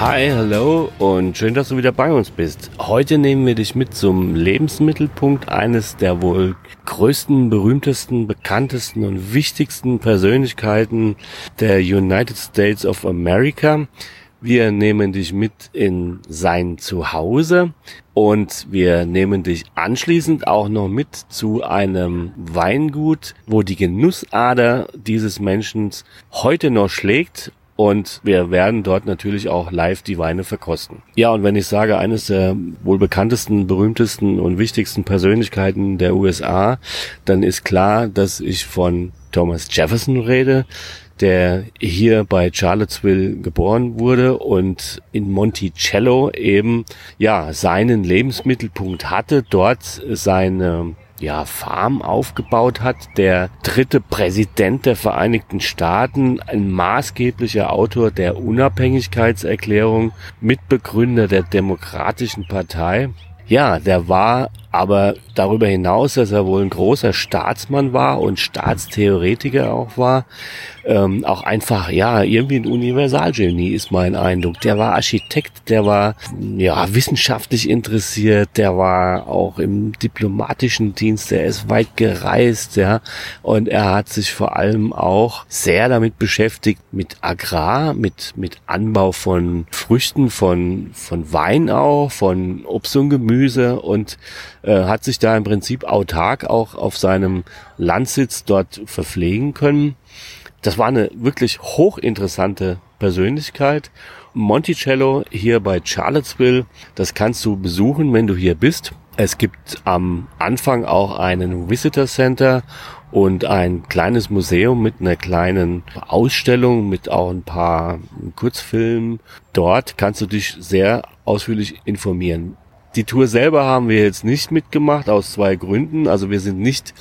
Hi, hallo und schön, dass du wieder bei uns bist. Heute nehmen wir dich mit zum Lebensmittelpunkt eines der wohl größten, berühmtesten, bekanntesten und wichtigsten Persönlichkeiten der United States of America. Wir nehmen dich mit in sein Zuhause und wir nehmen dich anschließend auch noch mit zu einem Weingut, wo die Genussader dieses Menschen heute noch schlägt und wir werden dort natürlich auch live die Weine verkosten. Ja, und wenn ich sage, eines der wohl bekanntesten, berühmtesten und wichtigsten Persönlichkeiten der USA, dann ist klar, dass ich von Thomas Jefferson rede, der hier bei Charlottesville geboren wurde und in Monticello eben ja seinen Lebensmittelpunkt hatte, dort seine ja, Farm aufgebaut hat. Der dritte Präsident der Vereinigten Staaten, ein maßgeblicher Autor der Unabhängigkeitserklärung, Mitbegründer der Demokratischen Partei. Ja, der war aber darüber hinaus, dass er wohl ein großer Staatsmann war und Staatstheoretiker auch war, ähm, auch einfach, ja, irgendwie ein Universalgenie ist mein Eindruck. Der war Architekt, der war, ja, wissenschaftlich interessiert, der war auch im diplomatischen Dienst, der ist weit gereist, ja, und er hat sich vor allem auch sehr damit beschäftigt, mit Agrar, mit, mit Anbau von Früchten, von, von Wein auch, von Obst und Gemüse und äh, hat sich da im Prinzip autark auch auf seinem Landsitz dort verpflegen können. Das war eine wirklich hochinteressante Persönlichkeit. Monticello hier bei Charlottesville, das kannst du besuchen, wenn du hier bist. Es gibt am Anfang auch einen Visitor Center und ein kleines Museum mit einer kleinen Ausstellung mit auch ein paar Kurzfilmen. Dort kannst du dich sehr ausführlich informieren. Die Tour selber haben wir jetzt nicht mitgemacht aus zwei Gründen. Also wir sind nicht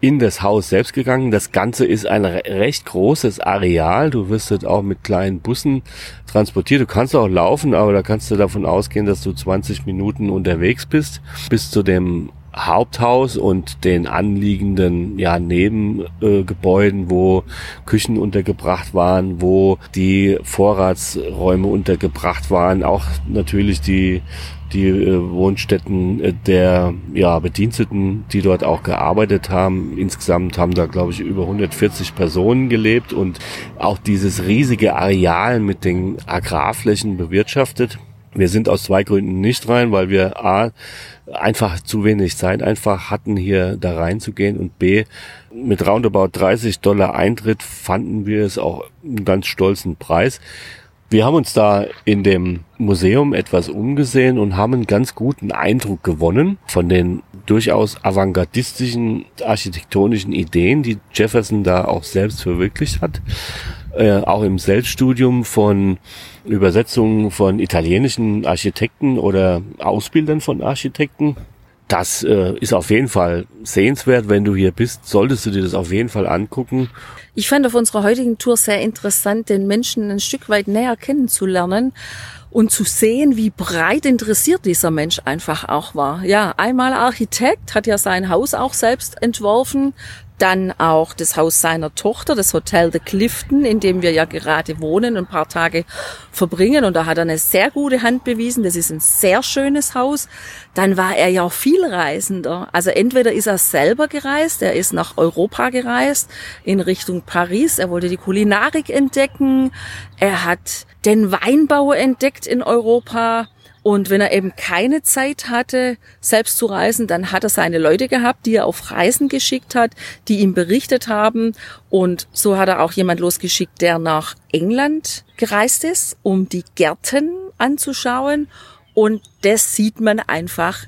in das Haus selbst gegangen. Das Ganze ist ein recht großes Areal. Du wirst dort auch mit kleinen Bussen transportiert. Du kannst auch laufen, aber da kannst du davon ausgehen, dass du 20 Minuten unterwegs bist bis zu dem Haupthaus und den anliegenden ja, Nebengebäuden, äh, wo Küchen untergebracht waren, wo die Vorratsräume untergebracht waren, auch natürlich die die äh, Wohnstätten äh, der ja, Bediensteten, die dort auch gearbeitet haben. Insgesamt haben da, glaube ich, über 140 Personen gelebt und auch dieses riesige Areal mit den Agrarflächen bewirtschaftet. Wir sind aus zwei Gründen nicht rein, weil wir A, einfach zu wenig Zeit einfach hatten, hier da reinzugehen und B, mit roundabout 30 Dollar Eintritt fanden wir es auch einen ganz stolzen Preis. Wir haben uns da in dem Museum etwas umgesehen und haben einen ganz guten Eindruck gewonnen von den durchaus avantgardistischen architektonischen Ideen, die Jefferson da auch selbst verwirklicht hat. Äh, auch im Selbststudium von Übersetzungen von italienischen Architekten oder Ausbildern von Architekten das äh, ist auf jeden Fall sehenswert. Wenn du hier bist, solltest du dir das auf jeden Fall angucken. Ich fand auf unserer heutigen Tour sehr interessant, den Menschen ein Stück weit näher kennenzulernen und zu sehen, wie breit interessiert dieser Mensch einfach auch war. Ja, einmal Architekt, hat ja sein Haus auch selbst entworfen, dann auch das Haus seiner Tochter, das Hotel The Clifton, in dem wir ja gerade wohnen und ein paar Tage verbringen. Und da hat er eine sehr gute Hand bewiesen. Das ist ein sehr schönes Haus. Dann war er ja auch viel Reisender. Also entweder ist er selber gereist, er ist nach Europa gereist, in Richtung Paris. Er wollte die Kulinarik entdecken. Er hat den Weinbau entdeckt in Europa. Und wenn er eben keine Zeit hatte, selbst zu reisen, dann hat er seine Leute gehabt, die er auf Reisen geschickt hat, die ihm berichtet haben. Und so hat er auch jemand losgeschickt, der nach England gereist ist, um die Gärten anzuschauen. Und das sieht man einfach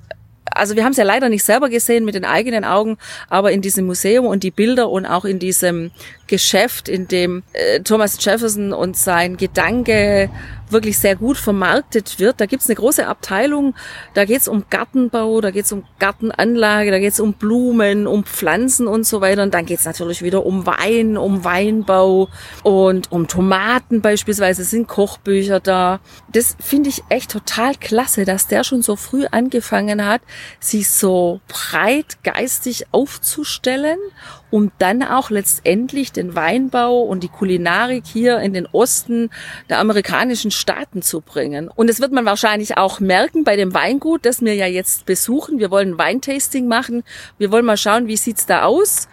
also wir haben es ja leider nicht selber gesehen mit den eigenen Augen, aber in diesem Museum und die Bilder und auch in diesem Geschäft, in dem äh, Thomas Jefferson und sein Gedanke wirklich sehr gut vermarktet wird. Da gibt's eine große Abteilung, da geht's um Gartenbau, da geht's um Gartenanlage, da geht's um Blumen, um Pflanzen und so weiter. Und dann geht's natürlich wieder um Wein, um Weinbau und um Tomaten beispielsweise sind Kochbücher da. Das finde ich echt total klasse, dass der schon so früh angefangen hat, sich so breit geistig aufzustellen um dann auch letztendlich den Weinbau und die Kulinarik hier in den Osten der amerikanischen Staaten zu bringen. Und das wird man wahrscheinlich auch merken bei dem Weingut, das wir ja jetzt besuchen. Wir wollen ein Weintasting machen. Wir wollen mal schauen, wie sieht's da aus.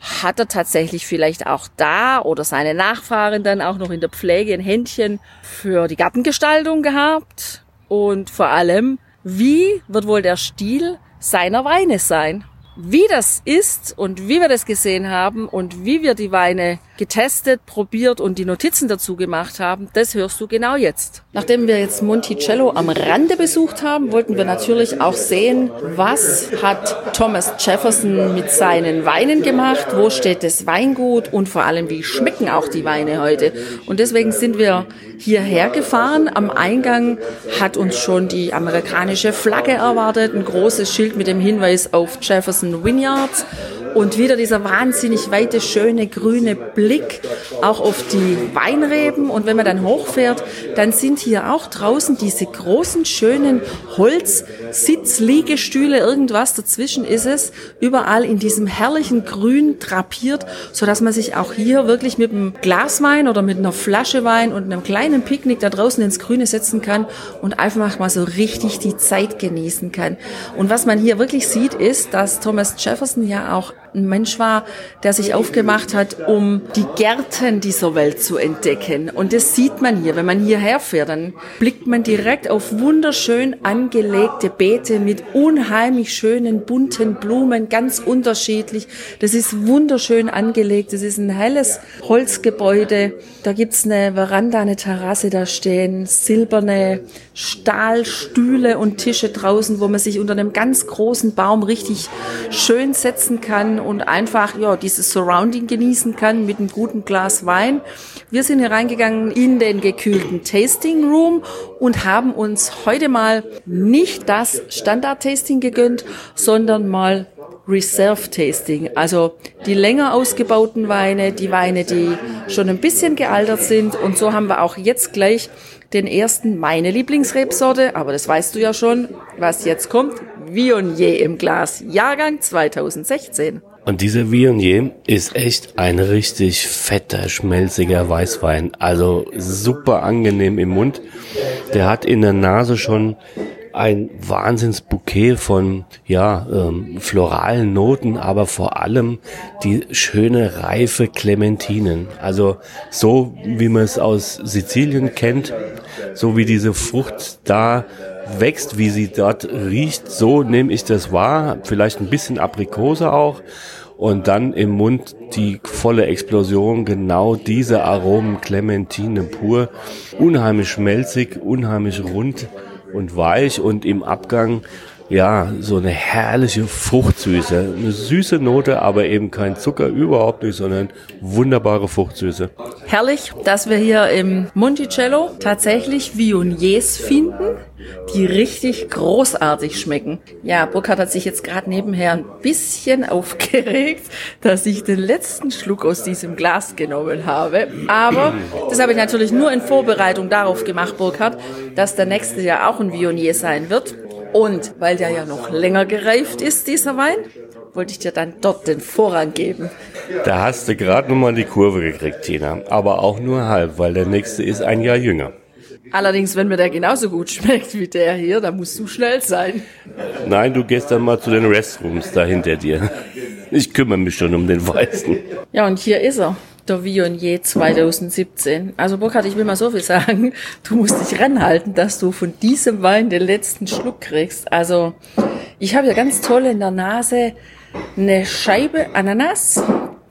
Hat er tatsächlich vielleicht auch da oder seine Nachfahren dann auch noch in der Pflege ein Händchen für die Gartengestaltung gehabt? Und vor allem, wie wird wohl der Stil seiner Weine sein? Wie das ist und wie wir das gesehen haben und wie wir die Weine getestet, probiert und die Notizen dazu gemacht haben, das hörst du genau jetzt. Nachdem wir jetzt Monticello am Rande besucht haben, wollten wir natürlich auch sehen, was hat Thomas Jefferson mit seinen Weinen gemacht, wo steht das Weingut und vor allem, wie schmecken auch die Weine heute. Und deswegen sind wir hierher gefahren. Am Eingang hat uns schon die amerikanische Flagge erwartet, ein großes Schild mit dem Hinweis auf Jefferson Vineyards und wieder dieser wahnsinnig weite, schöne, grüne Blick auch auf die Weinreben. Und wenn man dann hochfährt, dann sind hier auch draußen diese großen, schönen Holzsitzliegestühle, irgendwas dazwischen ist es, überall in diesem herrlichen Grün drapiert, so dass man sich auch hier wirklich mit einem Glaswein oder mit einer Flasche Wein und einem kleinen Picknick da draußen ins Grüne setzen kann und einfach mal so richtig die Zeit genießen kann. Und was man hier wirklich sieht, ist, dass Thomas Jefferson ja auch ein Mensch war, der sich aufgemacht hat, um die Gärten dieser Welt zu entdecken. Und das sieht man hier. Wenn man hierher fährt, dann blickt man direkt auf wunderschön angelegte Beete mit unheimlich schönen bunten Blumen, ganz unterschiedlich. Das ist wunderschön angelegt. Das ist ein helles Holzgebäude. Da gibt's eine Veranda, eine Terrasse, da stehen silberne Stahlstühle und Tische draußen, wo man sich unter einem ganz großen Baum richtig schön setzen kann und einfach ja dieses Surrounding genießen kann mit einem guten Glas Wein. Wir sind hier reingegangen in den gekühlten Tasting Room und haben uns heute mal nicht das Standard Tasting gegönnt, sondern mal Reserve Tasting, also die länger ausgebauten Weine, die Weine, die schon ein bisschen gealtert sind. Und so haben wir auch jetzt gleich den ersten, meine Lieblingsrebsorte, aber das weißt du ja schon, was jetzt kommt, Viognier im Glas, Jahrgang 2016. Und dieser Viognier ist echt ein richtig fetter, schmelziger Weißwein. Also super angenehm im Mund. Der hat in der Nase schon ein Wahnsinnsbouquet von ja ähm, floralen Noten, aber vor allem die schöne reife Clementinen. Also so wie man es aus Sizilien kennt, so wie diese Frucht da wächst, wie sie dort riecht, so nehme ich das wahr. Vielleicht ein bisschen Aprikose auch. Und dann im Mund die volle Explosion, genau diese Aromen, Clementine pur, unheimlich schmelzig, unheimlich rund und weich und im Abgang ja, so eine herrliche Fruchtsüße. Eine süße Note, aber eben kein Zucker überhaupt nicht, sondern wunderbare Fruchtsüße. Herrlich, dass wir hier im Monticello tatsächlich Viogniers finden, die richtig großartig schmecken. Ja, Burkhard hat sich jetzt gerade nebenher ein bisschen aufgeregt, dass ich den letzten Schluck aus diesem Glas genommen habe. Aber das habe ich natürlich nur in Vorbereitung darauf gemacht, Burkhard, dass der nächste ja auch ein Viognier sein wird. Und weil der ja noch länger gereift ist, dieser Wein, wollte ich dir dann dort den Vorrang geben. Da hast du gerade nochmal die Kurve gekriegt, Tina. Aber auch nur halb, weil der nächste ist ein Jahr jünger. Allerdings, wenn mir der genauso gut schmeckt wie der hier, dann musst du schnell sein. Nein, du gehst dann mal zu den Restrooms da hinter dir. Ich kümmere mich schon um den Weißen. Ja, und hier ist er der Viognier 2017. Also Burkhard, ich will mal so viel sagen, du musst dich ranhalten, dass du von diesem Wein den letzten Schluck kriegst. Also ich habe ja ganz toll in der Nase eine Scheibe Ananas,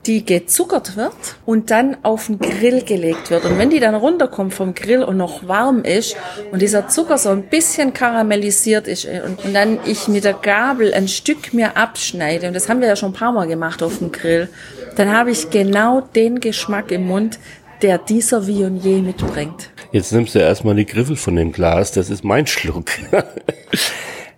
die gezuckert wird und dann auf den Grill gelegt wird. Und wenn die dann runterkommt vom Grill und noch warm ist und dieser Zucker so ein bisschen karamellisiert ist und, und dann ich mit der Gabel ein Stück mir abschneide, und das haben wir ja schon ein paar Mal gemacht auf dem Grill, dann habe ich genau den Geschmack im Mund, der dieser Viognier mitbringt. Jetzt nimmst du erstmal die Griffel von dem Glas, das ist mein Schluck.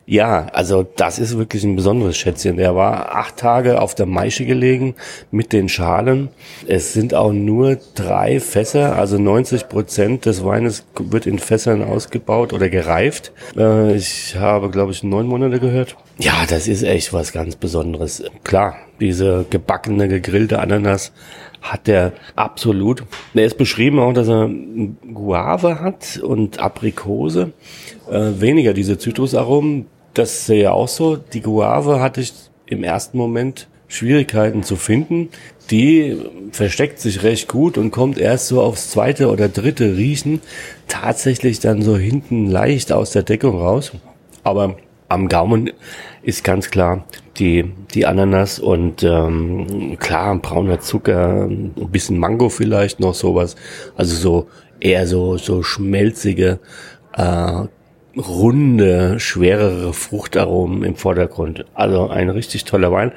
Ja, also das ist wirklich ein besonderes Schätzchen. Der war acht Tage auf der Maische gelegen mit den Schalen. Es sind auch nur drei Fässer, also 90 Prozent des Weines wird in Fässern ausgebaut oder gereift. Äh, ich habe, glaube ich, neun Monate gehört. Ja, das ist echt was ganz Besonderes. Klar, diese gebackene, gegrillte Ananas hat der absolut. Er ist beschrieben auch, dass er Guave hat und Aprikose. Äh, weniger diese Zitrusaromen. Das sehe ich auch so. Die Guave hatte ich im ersten Moment Schwierigkeiten zu finden. Die versteckt sich recht gut und kommt erst so aufs zweite oder dritte Riechen tatsächlich dann so hinten leicht aus der Deckung raus. Aber am Gaumen ist ganz klar die, die Ananas und ähm, klar, brauner Zucker, ein bisschen Mango vielleicht noch sowas. Also so eher so, so schmelzige, äh, runde, schwerere Fruchtaromen im Vordergrund. Also ein richtig toller Wein.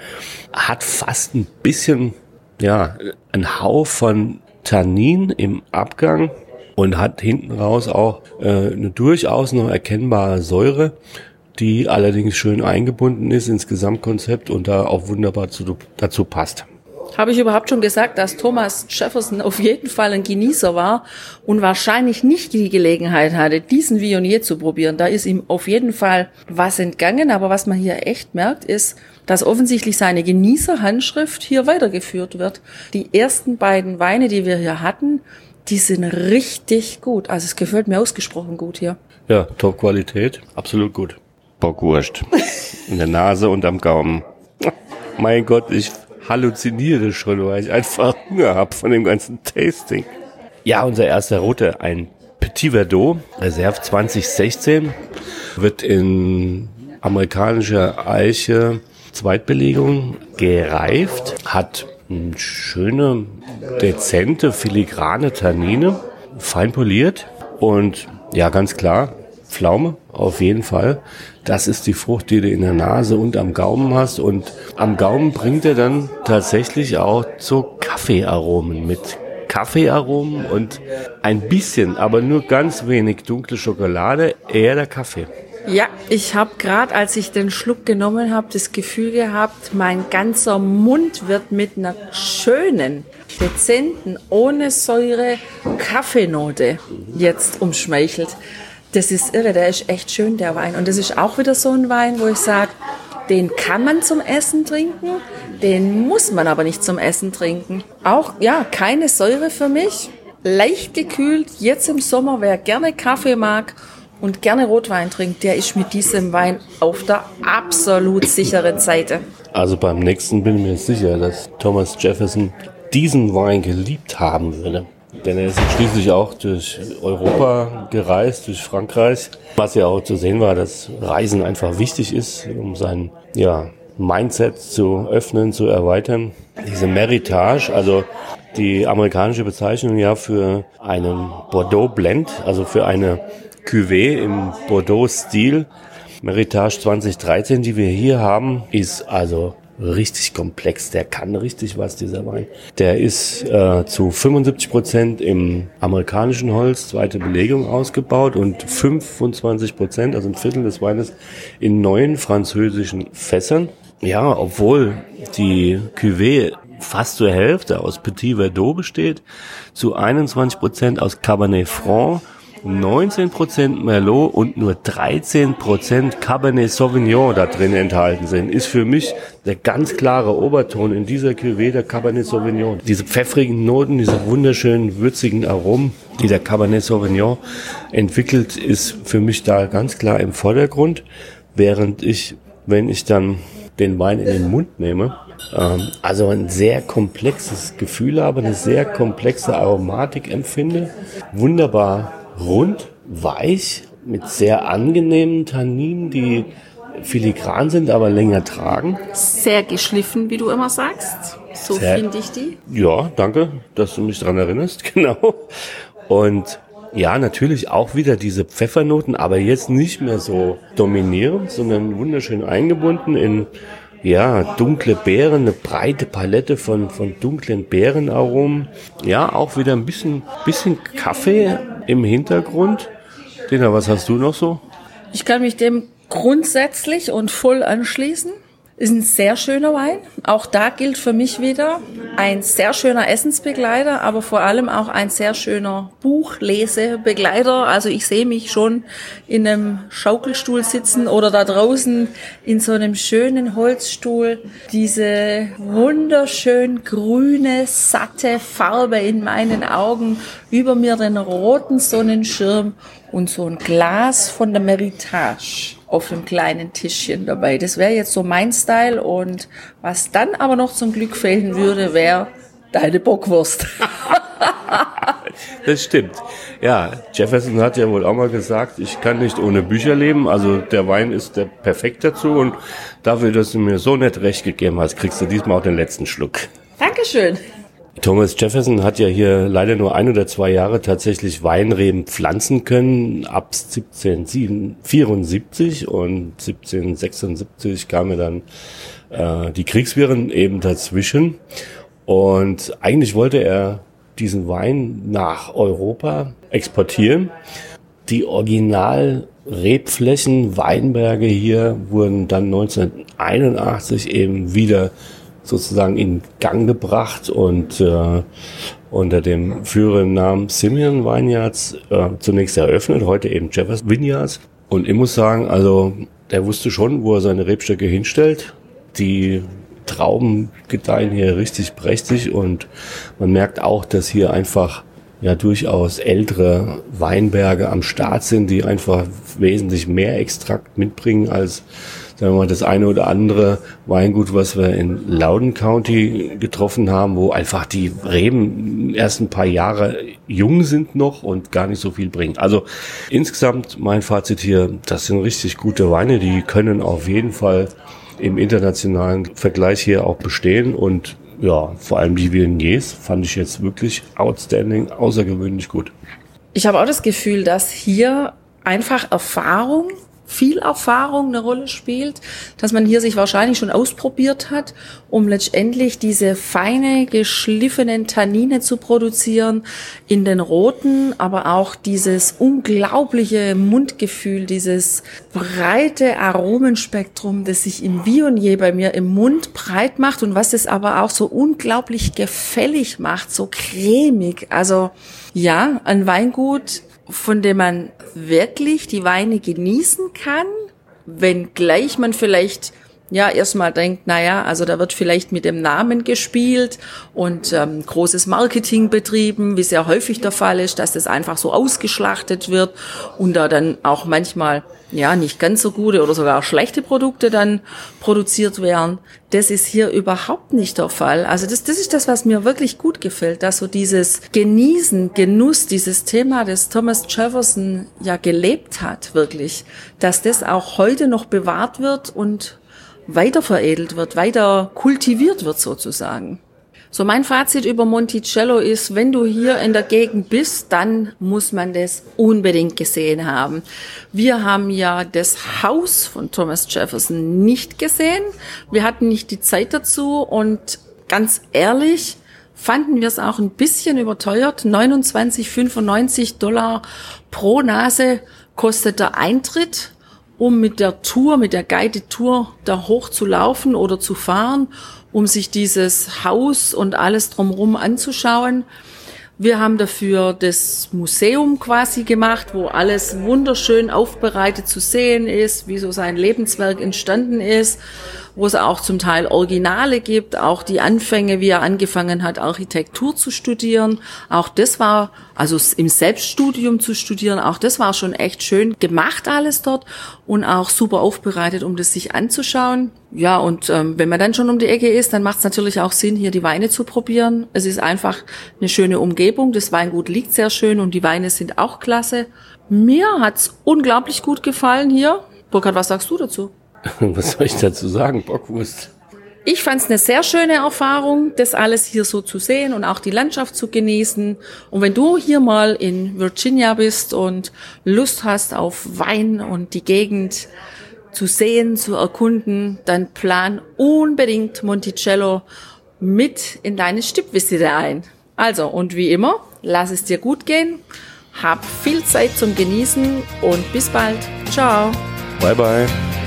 Hat fast ein bisschen, ja, ein Hauch von Tannin im Abgang und hat hinten raus auch äh, eine durchaus noch erkennbare Säure die allerdings schön eingebunden ist ins Gesamtkonzept und da auch wunderbar zu, dazu passt. Habe ich überhaupt schon gesagt, dass Thomas Jefferson auf jeden Fall ein Genießer war und wahrscheinlich nicht die Gelegenheit hatte, diesen Vionier zu probieren. Da ist ihm auf jeden Fall was entgangen, aber was man hier echt merkt, ist, dass offensichtlich seine Genießerhandschrift hier weitergeführt wird. Die ersten beiden Weine, die wir hier hatten, die sind richtig gut. Also es gefällt mir ausgesprochen gut hier. Ja, Top-Qualität, absolut gut. Bockwurst. In der Nase und am Gaumen. Mein Gott, ich halluziniere schon, weil ich einfach Hunger habe von dem ganzen Tasting. Ja, unser erster Rote, ein Petit Verdot, Reserve 2016, wird in amerikanischer Eiche Zweitbelegung gereift, hat eine schöne, dezente, filigrane Tannine, fein poliert und ja, ganz klar, Pflaume, auf jeden Fall. Das ist die Frucht, die du in der Nase und am Gaumen hast. Und am Gaumen bringt er dann tatsächlich auch so Kaffeearomen mit. Kaffeearomen und ein bisschen, aber nur ganz wenig dunkle Schokolade, eher der Kaffee. Ja, ich habe gerade, als ich den Schluck genommen habe, das Gefühl gehabt, mein ganzer Mund wird mit einer schönen, dezenten, ohne Säure Kaffeenote jetzt umschmeichelt. Das ist irre, der ist echt schön, der Wein. Und das ist auch wieder so ein Wein, wo ich sage, den kann man zum Essen trinken, den muss man aber nicht zum Essen trinken. Auch, ja, keine Säure für mich, leicht gekühlt, jetzt im Sommer, wer gerne Kaffee mag und gerne Rotwein trinkt, der ist mit diesem Wein auf der absolut sicheren Seite. Also beim nächsten bin ich mir sicher, dass Thomas Jefferson diesen Wein geliebt haben würde. Denn er ist schließlich auch durch Europa gereist, durch Frankreich. Was ja auch zu sehen war, dass Reisen einfach wichtig ist, um sein ja, Mindset zu öffnen, zu erweitern. Diese Meritage, also die amerikanische Bezeichnung ja für einen Bordeaux Blend, also für eine Cuvée im Bordeaux-Stil. Meritage 2013, die wir hier haben, ist also richtig komplex. Der kann richtig was, dieser Wein. Der ist äh, zu 75 Prozent im amerikanischen Holz, zweite Belegung ausgebaut und 25 Prozent, also ein Viertel des Weines, in neuen französischen Fässern. Ja, obwohl die Cuvée fast zur Hälfte aus Petit Verdot besteht, zu 21 Prozent aus Cabernet Franc 19% Merlot und nur 13% Cabernet Sauvignon da drin enthalten sind, ist für mich der ganz klare Oberton in dieser Cuvée der Cabernet Sauvignon. Diese pfeffrigen Noten, diese wunderschönen würzigen Aromen, die der Cabernet Sauvignon entwickelt, ist für mich da ganz klar im Vordergrund, während ich, wenn ich dann den Wein in den Mund nehme, ähm, also ein sehr komplexes Gefühl habe, eine sehr komplexe Aromatik empfinde, wunderbar rund, weich, mit sehr angenehmen Tanninen, die filigran sind, aber länger tragen. Sehr geschliffen, wie du immer sagst. So finde ich die. Ja, danke, dass du mich daran erinnerst, genau. Und ja, natürlich auch wieder diese Pfeffernoten, aber jetzt nicht mehr so dominierend, sondern wunderschön eingebunden in ja, dunkle Beeren, eine breite Palette von, von dunklen Beerenaromen. Ja, auch wieder ein bisschen, bisschen Kaffee im Hintergrund. Dina, was hast du noch so? Ich kann mich dem grundsätzlich und voll anschließen. Ist ein sehr schöner Wein. Auch da gilt für mich wieder ein sehr schöner Essensbegleiter, aber vor allem auch ein sehr schöner Buchlesebegleiter. Also ich sehe mich schon in einem Schaukelstuhl sitzen oder da draußen in so einem schönen Holzstuhl. Diese wunderschön grüne, satte Farbe in meinen Augen, über mir den roten Sonnenschirm und so ein Glas von der Meritage auf einem kleinen Tischchen dabei. Das wäre jetzt so mein Style und was dann aber noch zum Glück fehlen würde, wäre deine Bockwurst. das stimmt. Ja, Jefferson hat ja wohl auch mal gesagt, ich kann nicht ohne Bücher leben. Also der Wein ist der perfekt dazu und dafür, dass du mir so nett recht gegeben hast, kriegst du diesmal auch den letzten Schluck. Dankeschön. Thomas Jefferson hat ja hier leider nur ein oder zwei Jahre tatsächlich Weinreben pflanzen können. Ab 1774 und 1776 kamen dann äh, die Kriegswirren eben dazwischen. Und eigentlich wollte er diesen Wein nach Europa exportieren. Die Original Rebflächen, Weinberge hier wurden dann 1981 eben wieder sozusagen in Gang gebracht und äh, unter dem führenden Namen Simeon Vineyards äh, zunächst eröffnet, heute eben Jeffers Vineyards. Und ich muss sagen, also der wusste schon, wo er seine Rebstöcke hinstellt. Die Trauben gedeihen hier richtig prächtig und man merkt auch, dass hier einfach ja durchaus ältere Weinberge am Start sind, die einfach wesentlich mehr Extrakt mitbringen als sagen wir mal, das eine oder andere Weingut, was wir in Loudon County getroffen haben, wo einfach die Reben erst ein paar Jahre jung sind noch und gar nicht so viel bringen. Also insgesamt mein Fazit hier, das sind richtig gute Weine, die können auf jeden Fall im internationalen Vergleich hier auch bestehen und ja, vor allem die Viogniers fand ich jetzt wirklich outstanding, außergewöhnlich gut. Ich habe auch das Gefühl, dass hier einfach Erfahrung viel Erfahrung eine Rolle spielt, dass man hier sich wahrscheinlich schon ausprobiert hat, um letztendlich diese feine, geschliffenen Tannine zu produzieren in den roten, aber auch dieses unglaubliche Mundgefühl, dieses breite Aromenspektrum, das sich im Viognier bei mir im Mund breit macht und was es aber auch so unglaublich gefällig macht, so cremig. Also ja, ein Weingut, von dem man wirklich die Weine genießen kann, wenngleich man vielleicht ja erstmal denkt, naja, also da wird vielleicht mit dem Namen gespielt und ähm, großes Marketing betrieben, wie sehr häufig der Fall ist, dass das einfach so ausgeschlachtet wird und da dann auch manchmal ja nicht ganz so gute oder sogar schlechte Produkte dann produziert werden. Das ist hier überhaupt nicht der Fall. Also das, das ist das, was mir wirklich gut gefällt, dass so dieses Genießen, Genuss, dieses Thema, das Thomas Jefferson ja gelebt hat, wirklich, dass das auch heute noch bewahrt wird und weiter veredelt wird, weiter kultiviert wird sozusagen. So mein Fazit über Monticello ist, wenn du hier in der Gegend bist, dann muss man das unbedingt gesehen haben. Wir haben ja das Haus von Thomas Jefferson nicht gesehen. Wir hatten nicht die Zeit dazu und ganz ehrlich, fanden wir es auch ein bisschen überteuert. 29,95 Dollar pro Nase kostet der Eintritt um mit der Tour, mit der Guided Tour da hoch zu laufen oder zu fahren, um sich dieses Haus und alles drumherum anzuschauen. Wir haben dafür das Museum quasi gemacht, wo alles wunderschön aufbereitet zu sehen ist, wie so sein Lebenswerk entstanden ist wo es auch zum Teil Originale gibt, auch die Anfänge, wie er angefangen hat, Architektur zu studieren. Auch das war, also im Selbststudium zu studieren, auch das war schon echt schön gemacht alles dort und auch super aufbereitet, um das sich anzuschauen. Ja, und ähm, wenn man dann schon um die Ecke ist, dann macht es natürlich auch Sinn, hier die Weine zu probieren. Es ist einfach eine schöne Umgebung. Das Weingut liegt sehr schön und die Weine sind auch klasse. Mir hat's unglaublich gut gefallen hier. Burkhard, was sagst du dazu? Was soll ich dazu sagen? Bockwurst. Ich fand es eine sehr schöne Erfahrung, das alles hier so zu sehen und auch die Landschaft zu genießen. Und wenn du hier mal in Virginia bist und Lust hast auf Wein und die Gegend zu sehen, zu erkunden, dann plan unbedingt Monticello mit in deine Stippvisite ein. Also, und wie immer, lass es dir gut gehen, hab viel Zeit zum Genießen und bis bald. Ciao. Bye bye.